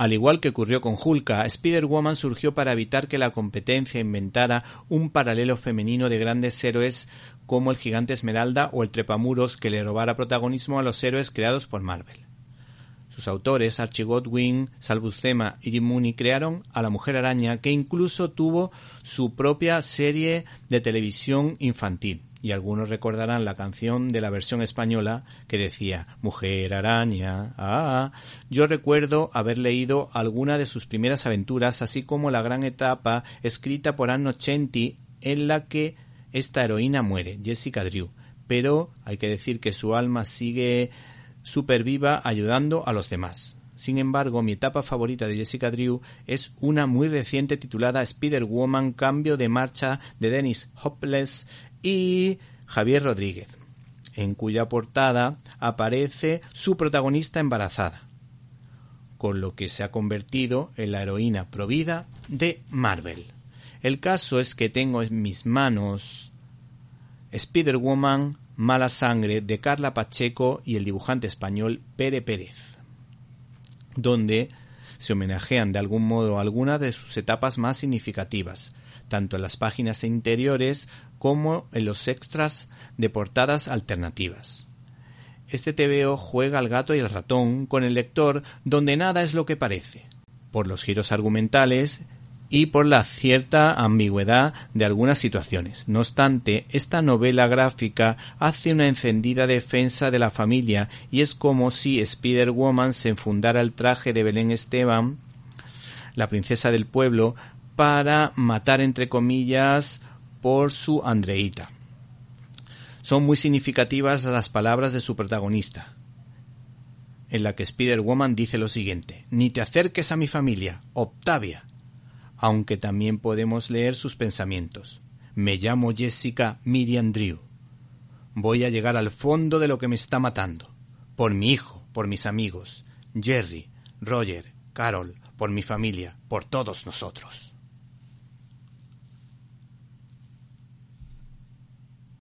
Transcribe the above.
Al igual que ocurrió con Hulka, Spider-Woman surgió para evitar que la competencia inventara un paralelo femenino de grandes héroes como el gigante Esmeralda o el trepamuros que le robara protagonismo a los héroes creados por Marvel. Sus autores, Archie Godwin, Sal Buscema y Jim Mooney, crearon a la Mujer Araña, que incluso tuvo su propia serie de televisión infantil y algunos recordarán la canción de la versión española que decía Mujer araña. Ah, yo recuerdo haber leído alguna de sus primeras aventuras, así como la gran etapa escrita por Anno Chenti en la que esta heroína muere, Jessica Drew, pero hay que decir que su alma sigue super viva ayudando a los demás. Sin embargo, mi etapa favorita de Jessica Drew es una muy reciente titulada Spider-Woman Cambio de Marcha de Dennis Hopeless y Javier Rodríguez, en cuya portada aparece su protagonista embarazada, con lo que se ha convertido en la heroína provida de Marvel. El caso es que tengo en mis manos Spider-Woman Mala Sangre de Carla Pacheco y el dibujante español Pere Pérez, donde se homenajean de algún modo algunas de sus etapas más significativas, tanto en las páginas interiores como en los extras de portadas alternativas. Este TVO juega al gato y al ratón con el lector donde nada es lo que parece, por los giros argumentales y por la cierta ambigüedad de algunas situaciones. No obstante, esta novela gráfica hace una encendida defensa de la familia y es como si Spider-Woman se enfundara el traje de Belén Esteban, la princesa del pueblo, para matar entre comillas por su Andreita. Son muy significativas las palabras de su protagonista, en la que Spider-Woman dice lo siguiente, ni te acerques a mi familia, Octavia, aunque también podemos leer sus pensamientos. Me llamo Jessica Miriam Drew. Voy a llegar al fondo de lo que me está matando. Por mi hijo, por mis amigos, Jerry, Roger, Carol, por mi familia, por todos nosotros.